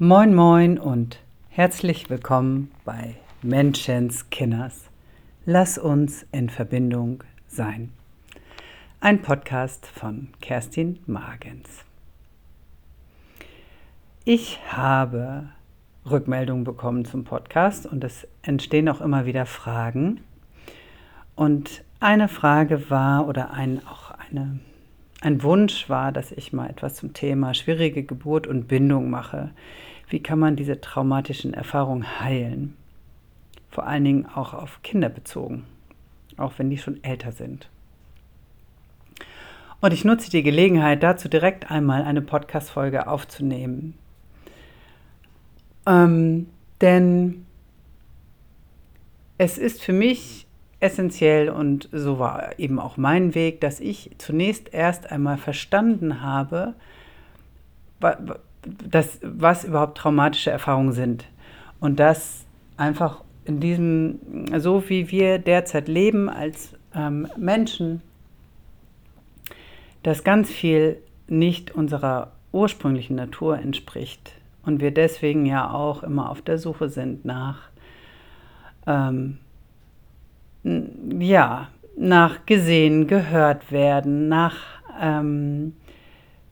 Moin moin und herzlich willkommen bei Menschens Kinders. Lass uns in Verbindung sein. Ein Podcast von Kerstin Magens. Ich habe Rückmeldungen bekommen zum Podcast und es entstehen auch immer wieder Fragen. Und eine Frage war oder ein, auch eine, ein Wunsch war, dass ich mal etwas zum Thema schwierige Geburt und Bindung mache. Wie kann man diese traumatischen Erfahrungen heilen? Vor allen Dingen auch auf Kinder bezogen, auch wenn die schon älter sind. Und ich nutze die Gelegenheit, dazu direkt einmal eine Podcast-Folge aufzunehmen. Ähm, denn es ist für mich essentiell und so war eben auch mein Weg, dass ich zunächst erst einmal verstanden habe, das, was überhaupt traumatische Erfahrungen sind. Und das einfach in diesem, so wie wir derzeit leben als ähm, Menschen, dass ganz viel nicht unserer ursprünglichen Natur entspricht. Und wir deswegen ja auch immer auf der Suche sind nach, ähm, ja, nach gesehen, gehört werden, nach ähm,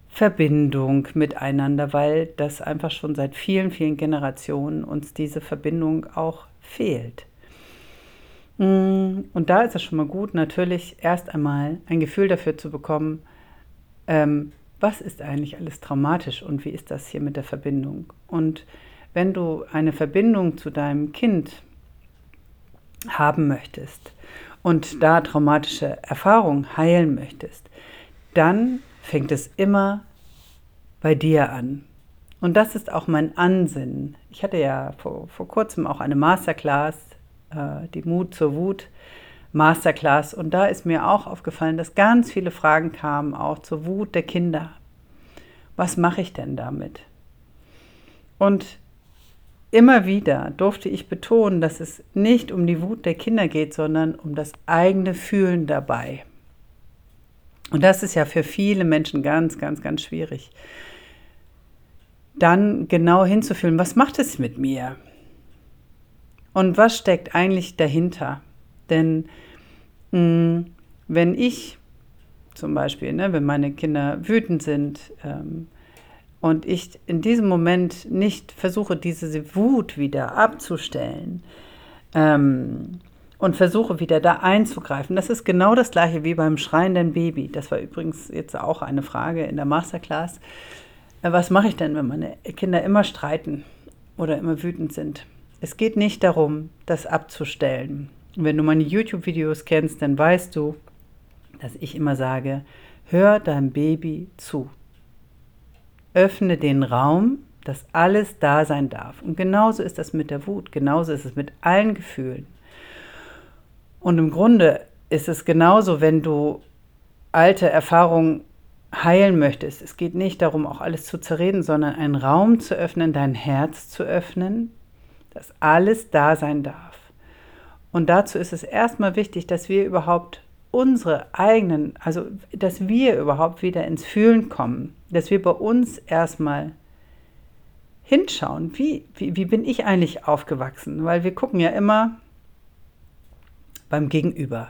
Verbindung miteinander, weil das einfach schon seit vielen, vielen Generationen uns diese Verbindung auch fehlt. Mm, und da ist es schon mal gut, natürlich erst einmal ein Gefühl dafür zu bekommen, ähm, was ist eigentlich alles traumatisch und wie ist das hier mit der Verbindung. Und wenn du eine Verbindung zu deinem Kind haben möchtest und da traumatische Erfahrungen heilen möchtest, dann fängt es immer bei dir an. Und das ist auch mein Ansinnen. Ich hatte ja vor, vor kurzem auch eine Masterclass, äh, die Mut zur Wut Masterclass. Und da ist mir auch aufgefallen, dass ganz viele Fragen kamen, auch zur Wut der Kinder. Was mache ich denn damit? Und immer wieder durfte ich betonen, dass es nicht um die Wut der Kinder geht, sondern um das eigene Fühlen dabei. Und das ist ja für viele Menschen ganz, ganz, ganz schwierig. Dann genau hinzufühlen, was macht es mit mir? Und was steckt eigentlich dahinter? Denn mh, hm, wenn ich zum Beispiel, ne, wenn meine Kinder wütend sind ähm, und ich in diesem Moment nicht versuche, diese Wut wieder abzustellen, ähm, und versuche wieder da einzugreifen. Das ist genau das gleiche wie beim schreienden Baby. Das war übrigens jetzt auch eine Frage in der Masterclass. Äh, was mache ich denn, wenn meine Kinder immer streiten oder immer wütend sind? Es geht nicht darum, das abzustellen. Wenn du meine YouTube-Videos kennst, dann weißt du, dass ich immer sage, hör deinem Baby zu. Öffne den Raum, dass alles da sein darf. Und genauso ist das mit der Wut, genauso ist es mit allen Gefühlen. Und im Grunde ist es genauso, wenn du alte Erfahrungen heilen möchtest. Es geht nicht darum, auch alles zu zerreden, sondern einen Raum zu öffnen, dein Herz zu öffnen, dass alles da sein darf. Und dazu ist es erstmal wichtig, dass wir überhaupt unsere eigenen, also dass wir überhaupt wieder ins Fühlen kommen, dass wir bei uns erstmal hinschauen, wie, wie, wie bin ich eigentlich aufgewachsen? Weil wir gucken ja immer, beim Gegenüber.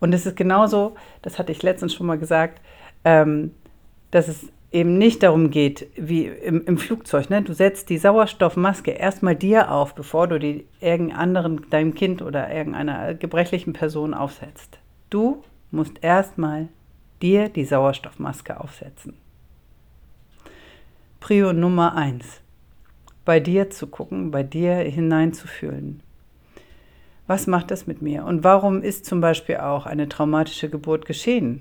Und es ist genauso, das hatte ich letztens schon mal gesagt, ähm, dass es eben nicht darum geht, wie im, im Flugzeug. Ne? Du setzt die Sauerstoffmaske erstmal dir auf, bevor du die irgendeinem anderen, deinem Kind oder irgendeiner gebrechlichen Person aufsetzt. Du musst erstmal dir die Sauerstoffmaske aufsetzen. Prio Nummer eins. Bei dir zu gucken, bei dir hineinzufühlen was macht das mit mir? Und warum ist zum Beispiel auch eine traumatische Geburt geschehen?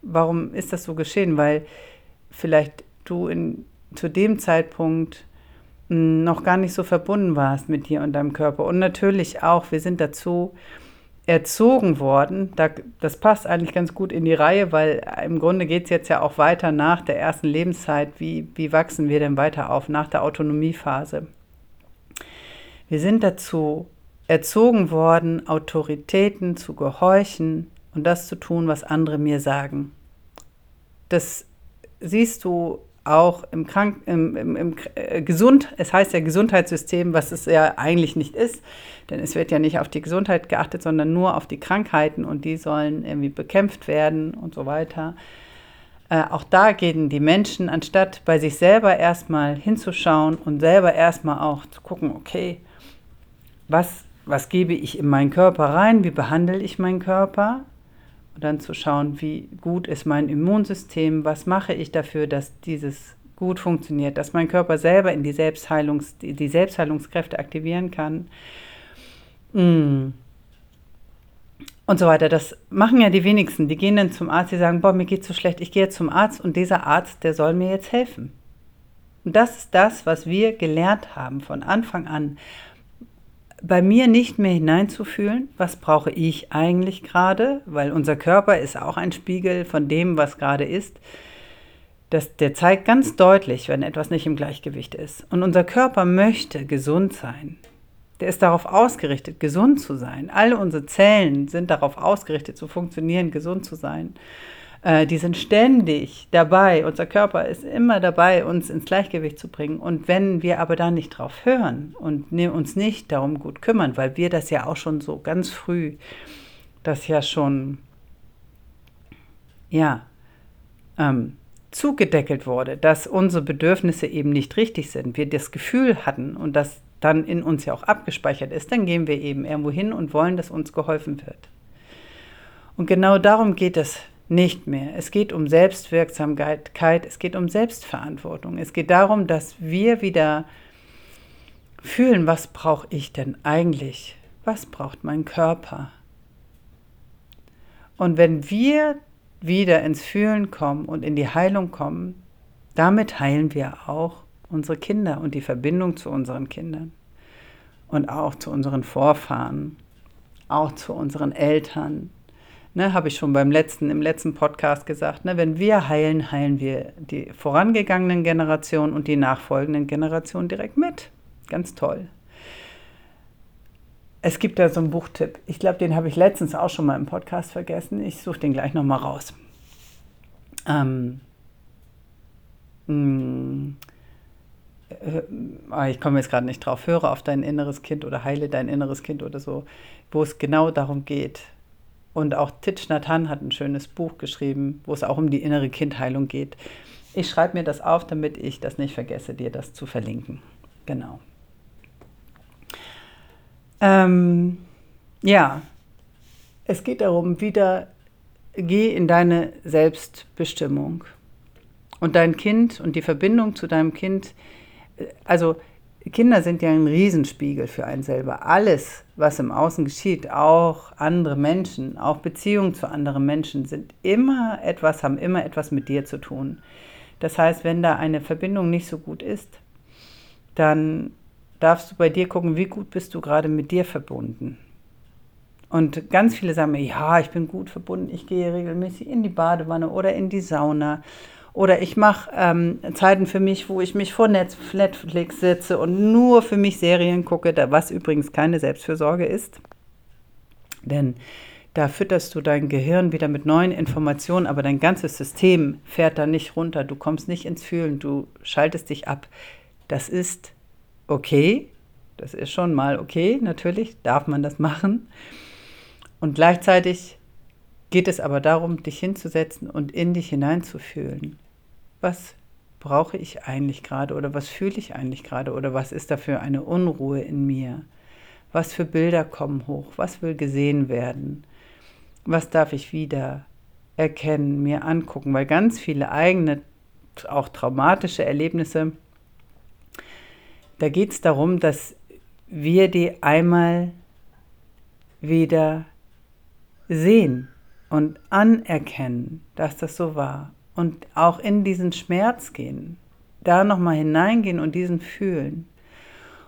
Warum ist das so geschehen? Weil vielleicht du in, zu dem Zeitpunkt hm, noch gar nicht so verbunden warst mit dir und deinem Körper. Und natürlich auch, wir sind dazu erzogen worden. das passt eigentlich ganz gut in die Reihe, weil im Grunde geht es jetzt ja auch weiter nach der ersten Lebenszeit. Wie, wie wachsen wir denn weiter auf nach der Autonomiephase? Wir sind dazu erzogen worden, Autoritäten zu gehorchen und das zu tun, was andere mir sagen. Das siehst du auch im Krank, im, im, im äh, Gesund, es heißt ja Gesundheitssystem, was es ja eigentlich nicht ist, denn es wird ja nicht auf die Gesundheit geachtet, sondern nur auf die Krankheiten und die sollen irgendwie bekämpft werden und so weiter. Äh, auch da gehen die Menschen, anstatt bei sich selber erstmal hinzuschauen und selber erstmal auch zu gucken, okay, was, was gebe ich in meinen Körper rein, wie behandle ich meinen Körper, und dann zu schauen, wie gut ist mein Immunsystem, was mache ich dafür, dass dieses gut funktioniert, dass mein Körper selber in die, Selbstheilungs, die Selbstheilungskräfte aktivieren kann. Mm. Und so weiter. Das machen ja die wenigsten. Die gehen dann zum Arzt, die sagen, boah, mir geht's so schlecht, ich gehe jetzt zum Arzt und dieser Arzt, der soll mir jetzt helfen. Und das ist das, was wir gelernt haben von Anfang an bei mir nicht mehr hineinzufühlen, was brauche ich eigentlich gerade, weil unser Körper ist auch ein Spiegel von dem, was gerade ist. Das, der zeigt ganz deutlich, wenn etwas nicht im Gleichgewicht ist. Und unser Körper möchte gesund sein. Der ist darauf ausgerichtet, gesund zu sein. Alle unsere Zellen sind darauf ausgerichtet, zu funktionieren, gesund zu sein. Äh, die sind ständig dabei, unser Körper ist immer dabei, uns ins Gleichgewicht zu bringen. Und wenn wir aber da nicht drauf hören und ne, uns nicht darum gut kümmern, weil wir das ja auch schon so ganz früh, das ja schon, ja, ähm, zugedeckelt wurde, dass unsere Bedürfnisse eben nicht richtig sind, wir das Gefühl hatten und das dann in uns ja auch abgespeichert ist, dann gehen wir eben irgendwo hin und wollen, dass uns geholfen wird. Und genau darum geht es nicht mehr. Es geht um Selbstwirksamkeit, es geht um Selbstverantwortung. Es geht darum, dass wir wieder fühlen, was brauche ich denn eigentlich? Was braucht mein Körper? Und wenn wir wieder ins Fühlen kommen und in die Heilung kommen, damit heilen wir auch unsere Kinder und die Verbindung zu unseren Kindern und auch zu unseren Vorfahren, auch zu unseren Eltern, Ne, Habe ich schon beim letzten, im letzten Podcast gesagt. Ne, wenn wir heilen, heilen wir die vorangegangenen Generationen und die nachfolgenden Generationen direkt mit. Ganz toll. Es gibt da so einen Buchtipp. Ich glaube, den habe ich letztens auch schon mal im Podcast vergessen. Ich suche den gleich nochmal raus. Ähm, mh, hm, äh, ich komme jetzt gerade nicht drauf, höre auf dein inneres Kind oder heile dein inneres Kind oder so, wo es genau darum geht, und auch Titch Nathan hat ein schönes Buch geschrieben, wo es auch um die innere Kindheilung geht. Ich schreibe mir das auf, damit ich das nicht vergesse, dir das zu verlinken. Genau. Ähm, ja, es geht darum, wieder geh in deine Selbstbestimmung. Und dein Kind und die Verbindung zu deinem Kind, äh, also Kinder sind ja ein Riesenspiegel für einen selber. Alles, was im Außen geschieht, auch andere Menschen, auch Beziehungen zu anderen Menschen, sind immer etwas, haben immer etwas mit dir zu tun. Das heißt, wenn da eine Verbindung nicht so gut ist, dann darfst du bei dir gucken, wie gut bist du gerade mit dir verbunden. Und ganz viele sagen mir, ja, ich bin gut verbunden, ich gehe regelmäßig in die Badewanne oder in die Sauna oder ich mache ähm, Zeiten für mich, wo ich mich vor Netflix sitze und nur für mich Serien gucke, was übrigens keine Selbstfürsorge ist. Denn da fütterst du dein Gehirn wieder mit neuen Informationen, aber dein ganzes System fährt da nicht runter. Du kommst nicht ins Fühlen, du schaltest dich ab. Das ist okay, das ist schon mal okay, natürlich darf man das machen. Und gleichzeitig geht es aber darum, dich hinzusetzen und in dich hineinzufühlen was brauche ich eigentlich gerade oder was fühle ich eigentlich gerade oder was ist da für eine Unruhe in mir? Was für Bilder kommen hoch? Was will gesehen werden? Was darf ich wieder erkennen, mir angucken? Weil ganz viele eigene, auch traumatische Erlebnisse, da geht es darum, dass wir die einmal wieder sehen und anerkennen, dass das so war und auch in diesen Schmerz gehen, da nochmal hineingehen und diesen fühlen.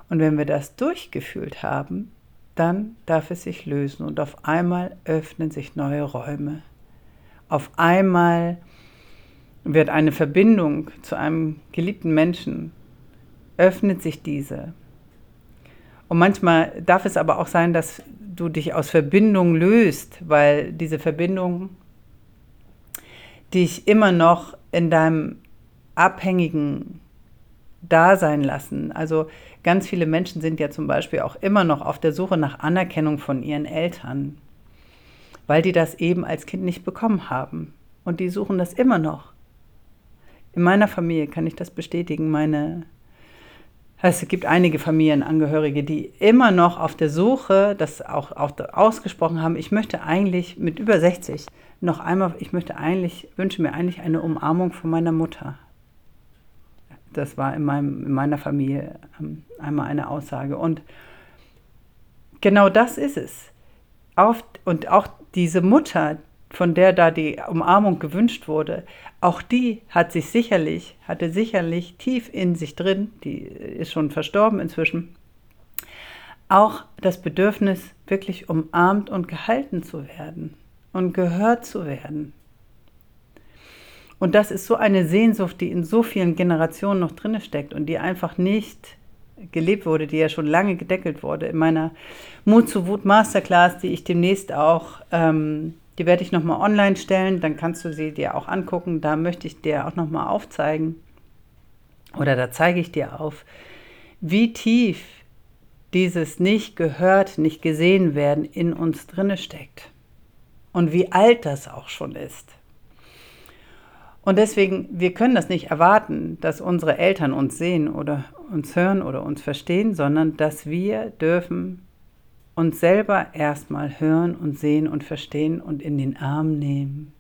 Und wenn wir das durchgefühlt haben, dann darf es sich lösen und auf einmal öffnen sich neue Räume. Auf einmal wird eine Verbindung zu einem geliebten Menschen, öffnet sich diese. Und manchmal darf es aber auch sein, dass du dich aus Verbindung löst, weil diese Verbindung dich immer noch in deinem Abhängigen da sein lassen. Also ganz viele Menschen sind ja zum Beispiel auch immer noch auf der Suche nach Anerkennung von ihren Eltern, weil die das eben als Kind nicht bekommen haben. Und die suchen das immer noch. In meiner Familie kann ich das bestätigen. Meine, es gibt einige Familienangehörige, die immer noch auf der Suche, das auch, auch ausgesprochen haben, ich möchte eigentlich mit über 60 noch einmal, ich möchte eigentlich, wünsche mir eigentlich eine Umarmung von meiner Mutter. Das war in, meinem, in meiner Familie ähm, einmal eine Aussage. Und genau das ist es. Auf, und auch diese Mutter, von der da die Umarmung gewünscht wurde, auch die hat sich sicherlich, hatte sicherlich tief in sich drin, die ist schon verstorben inzwischen, auch das Bedürfnis, wirklich umarmt und gehalten zu werden und gehört zu werden. Und das ist so eine Sehnsucht, die in so vielen Generationen noch drinne steckt und die einfach nicht gelebt wurde, die ja schon lange gedeckelt wurde. In meiner Mut zu Wut Masterclass, die ich demnächst auch, ähm, die werde ich nochmal online stellen, dann kannst du sie dir auch angucken. Da möchte ich dir auch nochmal aufzeigen, oder da zeige ich dir auf, wie tief dieses nicht gehört, nicht gesehen werden in uns drinne steckt. Und wie alt das auch schon ist. Und deswegen, wir können das nicht erwarten, dass unsere Eltern uns sehen oder uns hören oder uns verstehen, sondern dass wir dürfen uns selber erstmal hören und sehen und verstehen und in den Arm nehmen.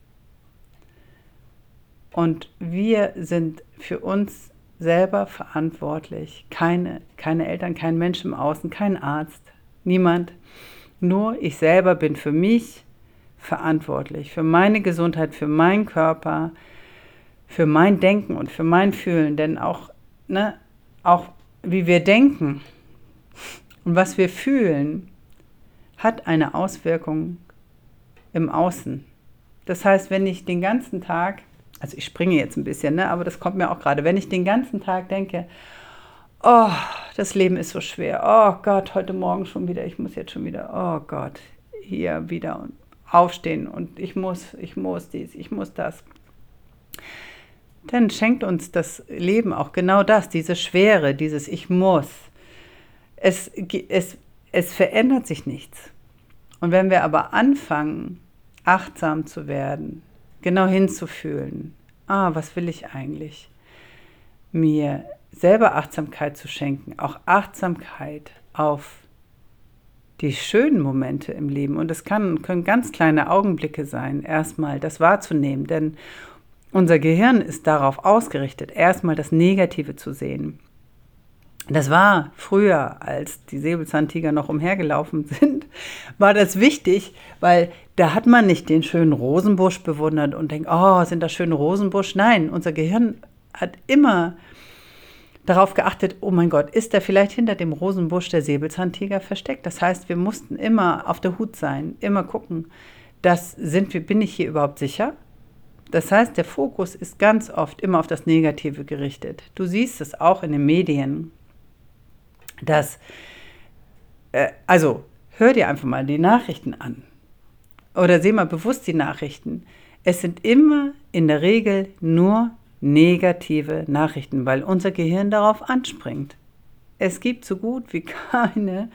Und wir sind für uns selber verantwortlich. Keine, keine Eltern, kein Mensch im Außen, kein Arzt, niemand. Nur ich selber bin für mich verantwortlich, für meine Gesundheit, für meinen Körper, für mein Denken und für mein Fühlen, denn auch, ne, auch wie wir denken und was wir fühlen, hat eine Auswirkung im Außen. Das heißt, wenn ich den ganzen Tag, also ich springe jetzt ein bisschen, ne, aber das kommt mir auch gerade, wenn ich den ganzen Tag denke, oh, das Leben ist so schwer, oh Gott, heute Morgen schon wieder, ich muss jetzt schon wieder, oh Gott, hier wieder aufstehen und ich muss, ich muss dies, ich muss das dann schenkt uns das Leben auch genau das, diese Schwere, dieses Ich muss. Es, es, es verändert sich nichts. Und wenn wir aber anfangen, achtsam zu werden, genau hinzufühlen, ah, was will ich eigentlich? Mir selber Achtsamkeit zu schenken, auch Achtsamkeit auf die schönen Momente im Leben. Und es können ganz kleine Augenblicke sein, erstmal das wahrzunehmen. Denn unser Gehirn ist darauf ausgerichtet, erstmal das Negative zu sehen. Das war früher, als die Säbelzahntiger noch umhergelaufen sind, war das wichtig, weil da hat man nicht den schönen Rosenbusch bewundert und denkt, oh, sind das schöne Rosenbusch? Nein, unser Gehirn hat immer darauf geachtet, oh mein Gott, ist da vielleicht hinter dem Rosenbusch der Säbelzahntiger versteckt? Das heißt, wir mussten immer auf der Hut sein, immer gucken, das sind wir, bin ich hier überhaupt sicher? Das heißt, der Fokus ist ganz oft immer auf das Negative gerichtet. Du siehst es auch in den Medien, dass, äh, also hör dir einfach mal die Nachrichten an oder seh mal bewusst die Nachrichten. Es sind immer in der Regel nur negative Nachrichten, weil unser Gehirn darauf anspringt. Es gibt so gut wie keine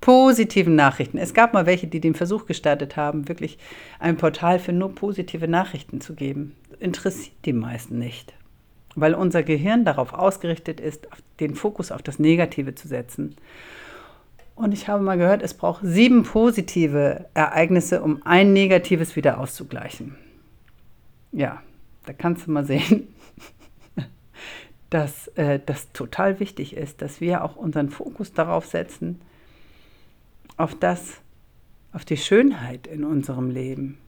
positiven Nachrichten. Es gab mal welche, die den Versuch gestartet haben, wirklich ein Portal für nur positive Nachrichten zu geben. Interessiert die meisten nicht, weil unser Gehirn darauf ausgerichtet ist, den Fokus auf das Negative zu setzen. Und ich habe mal gehört, es braucht sieben positive Ereignisse, um ein negatives wieder auszugleichen. Ja, da kannst du mal sehen, dass äh, das total wichtig ist, dass wir auch unseren Fokus darauf setzen, auf das, auf die Schönheit in unserem Leben.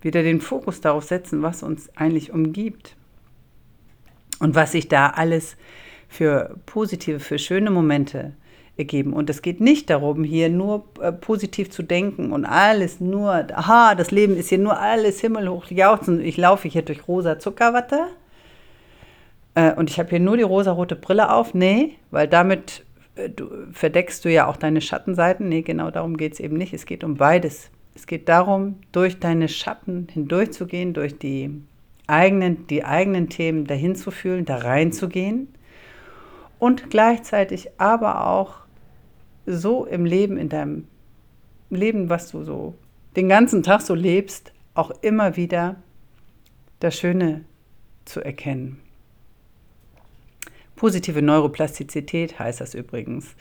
Wieder den Fokus darauf setzen, was uns eigentlich umgibt. Und was sich da alles für positive, für schöne Momente ergeben. Und es geht nicht darum, hier nur äh, positiv zu denken und alles nur, aha, das Leben ist hier nur alles himmelhoch jauchzen. Ich laufe hier durch rosa Zuckerwatte äh, und ich habe hier nur die rosarote Brille auf. Nee, weil damit äh, du, verdeckst du ja auch deine Schattenseiten. Nee, genau darum geht es eben nicht. Es geht um beides. Es geht darum, durch deine Schatten hindurchzugehen, durch die eigenen, die eigenen Themen dahin zu fühlen, da reinzugehen und gleichzeitig aber auch so im Leben, in deinem Leben, was du so den ganzen Tag so lebst, auch immer wieder das Schöne zu erkennen. Positive Neuroplastizität heißt das übrigens.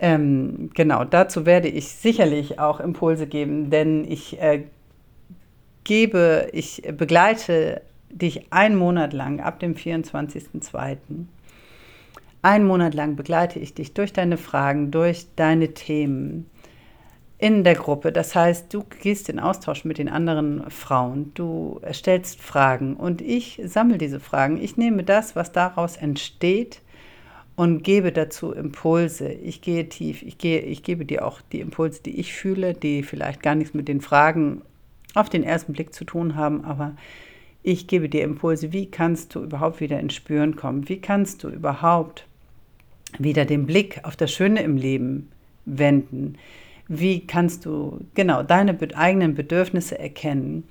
Ähm, genau, dazu werde ich sicherlich auch Impulse geben, denn ich äh, gebe, ich begleite dich einen Monat lang ab dem 24.02. Einen Monat lang begleite ich dich durch deine Fragen, durch deine Themen in der Gruppe. Das heißt, du gehst in Austausch mit den anderen Frauen, du stellst Fragen und ich sammle diese Fragen. Ich nehme das, was daraus entsteht und gebe dazu Impulse. Ich gehe tief, ich, gehe, ich gebe dir auch die Impulse, die ich fühle, die vielleicht gar nichts mit den Fragen auf den ersten Blick zu tun haben, aber ich gebe dir Impulse, wie kannst du überhaupt wieder ins Spüren kommen? Wie kannst du überhaupt wieder den Blick auf das Schöne im Leben wenden? Wie kannst du genau deine eigenen Bedürfnisse erkennen?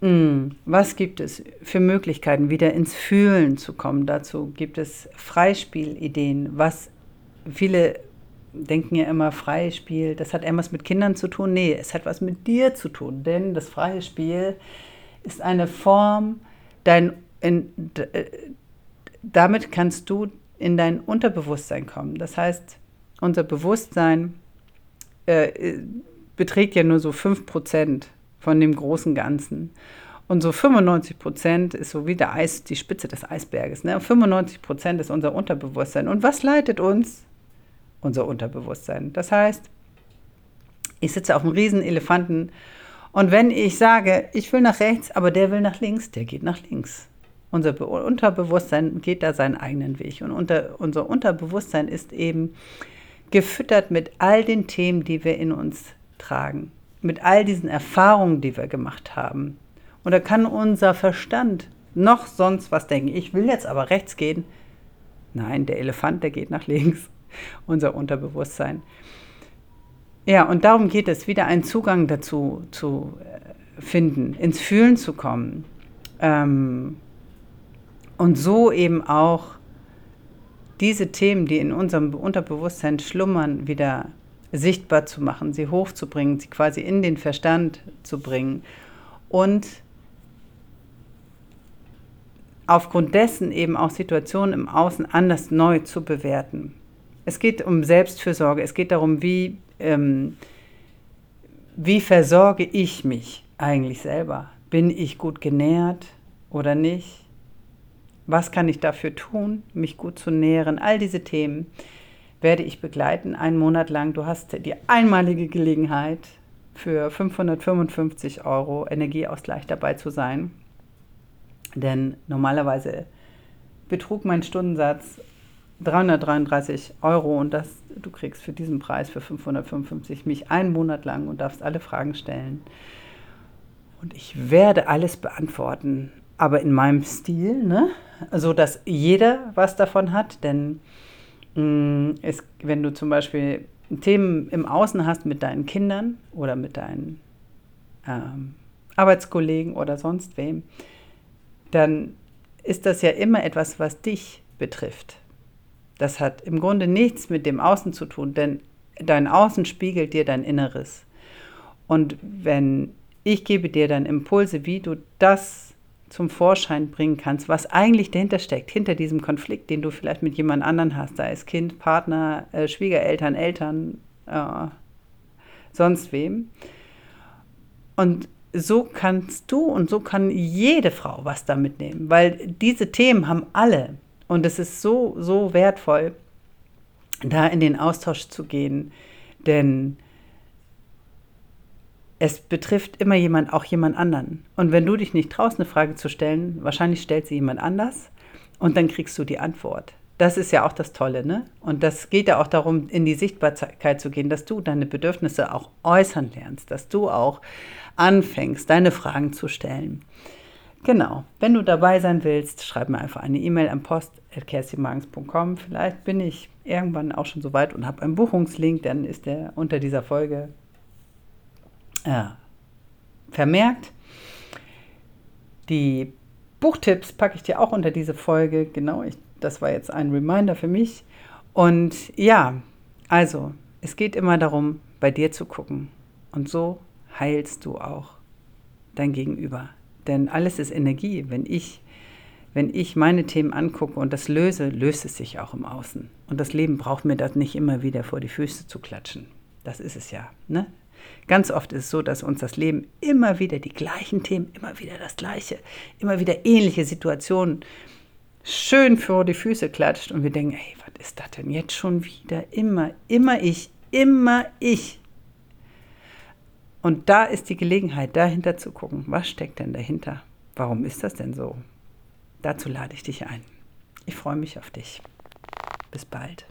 Hm, was gibt es für Möglichkeiten, wieder ins Fühlen zu kommen? Dazu gibt es Freispielideen, was viele denken ja immer, freies Spiel, das hat etwas mit Kindern zu tun. Nee, es hat was mit dir zu tun, denn das freie Spiel ist eine Form, dein, in, äh, damit kannst du in dein Unterbewusstsein kommen. Das heißt, unser Bewusstsein äh, beträgt ja nur so 5% von dem großen Ganzen. Und so 95% ist so wie der Eis, die Spitze des Eisberges. Ne? 95% ist unser Unterbewusstsein. Und was leitet uns? Unser Unterbewusstsein. Das heißt, ich sitze auf einem riesen Elefanten und wenn ich sage, ich will nach rechts, aber der will nach links, der geht nach links. Unser Be Unterbewusstsein geht da seinen eigenen Weg. Und unter, unser Unterbewusstsein ist eben gefüttert mit all den Themen, die wir in uns tragen, mit all diesen Erfahrungen, die wir gemacht haben. Und da kann unser Verstand noch sonst was denken. Ich will jetzt aber rechts gehen. Nein, der Elefant, der geht nach links. Unser Unterbewusstsein. Ja, und darum geht es, wieder einen Zugang dazu zu äh, finden, ins Fühlen zu kommen. Ähm, und so eben auch diese Themen, die in unserem Unterbewusstsein schlummern, wieder sichtbar zu machen, sie hochzubringen, sie quasi in den Verstand zu bringen und aufgrund dessen eben auch Situationen im Außen anders neu zu bewerten. Es geht um Selbstfürsorge, es geht darum, wie, ähm, wie versorge ich mich eigentlich selber? Bin ich gut genährt oder nicht? Was kann ich dafür tun, mich gut zu nähren? All diese Themen werde ich begleiten, einen Monat lang. Du hast die einmalige Gelegenheit, für 555 Euro Energieausgleich dabei zu sein. Denn normalerweise betrug mein Stundensatz 333 Euro und das, du kriegst für diesen Preis für 555 mich einen Monat lang und darfst alle Fragen stellen. Und ich werde alles beantworten aber in meinem Stil, ne? so dass jeder was davon hat. Denn mh, mm, es, wenn du zum Beispiel Themen im Außen hast mit deinen Kindern oder mit deinen ähm, Arbeitskollegen oder sonst wem, dann ist das ja immer etwas, was dich betrifft. Das hat im Grunde nichts mit dem Außen zu tun, denn dein Außen spiegelt dir dein Inneres. Und wenn ich gebe dir dann Impulse, wie du das zum Vorschein bringen kannst, was eigentlich dahinter steckt, hinter diesem Konflikt, den du vielleicht mit jemand anderen hast, sei es Kind, Partner, äh, Schwiegereltern, Eltern, äh, sonst wem. Und so kannst du und so kann jede Frau was da mitnehmen, weil diese Themen haben alle. Und es ist so, so wertvoll, da in den Austausch zu gehen, denn es betrifft immer jemand, auch jemand anderen. Und wenn du dich nicht traust, eine Frage zu stellen, wahrscheinlich stellt sie jemand anders und dann kriegst du die Antwort. Das ist ja auch das Tolle, ne? Und das geht ja auch darum, in die Sichtbarkeit zu gehen, dass du deine Bedürfnisse auch äußern lernst, dass du auch anfängst, deine Fragen zu stellen. Genau. Wenn du dabei sein willst, schreib mir einfach eine E-Mail am post.kerstimagens.com. Vielleicht bin ich irgendwann auch schon so weit und habe einen Buchungslink, dann ist der unter dieser Folge äh, vermerkt. Die Buchtipps packe ich dir auch unter diese Folge. Genau, ich, das war jetzt ein Reminder für mich. Und ja, also, es geht immer darum, bei dir zu gucken. Und so heilst du auch dein Gegenüber. Denn alles ist Energie. Wenn ich, wenn ich meine Themen angucke und das löse, löst es sich auch im Außen. Und das Leben braucht mir das nicht immer wieder vor die Füße zu klatschen. Das ist es ja. Ne? Ganz oft ist es so, dass uns das Leben immer wieder die gleichen Themen, immer wieder das Gleiche, immer wieder ähnliche Situationen schön vor die Füße klatscht und wir denken, ey, was ist das denn jetzt schon wieder? Immer, immer ich, immer ich. Und da ist die Gelegenheit, dahinter zu gucken, was steckt denn dahinter? Warum ist das denn so? Dazu lade ich dich ein. Ich freue mich auf dich. Bis bald.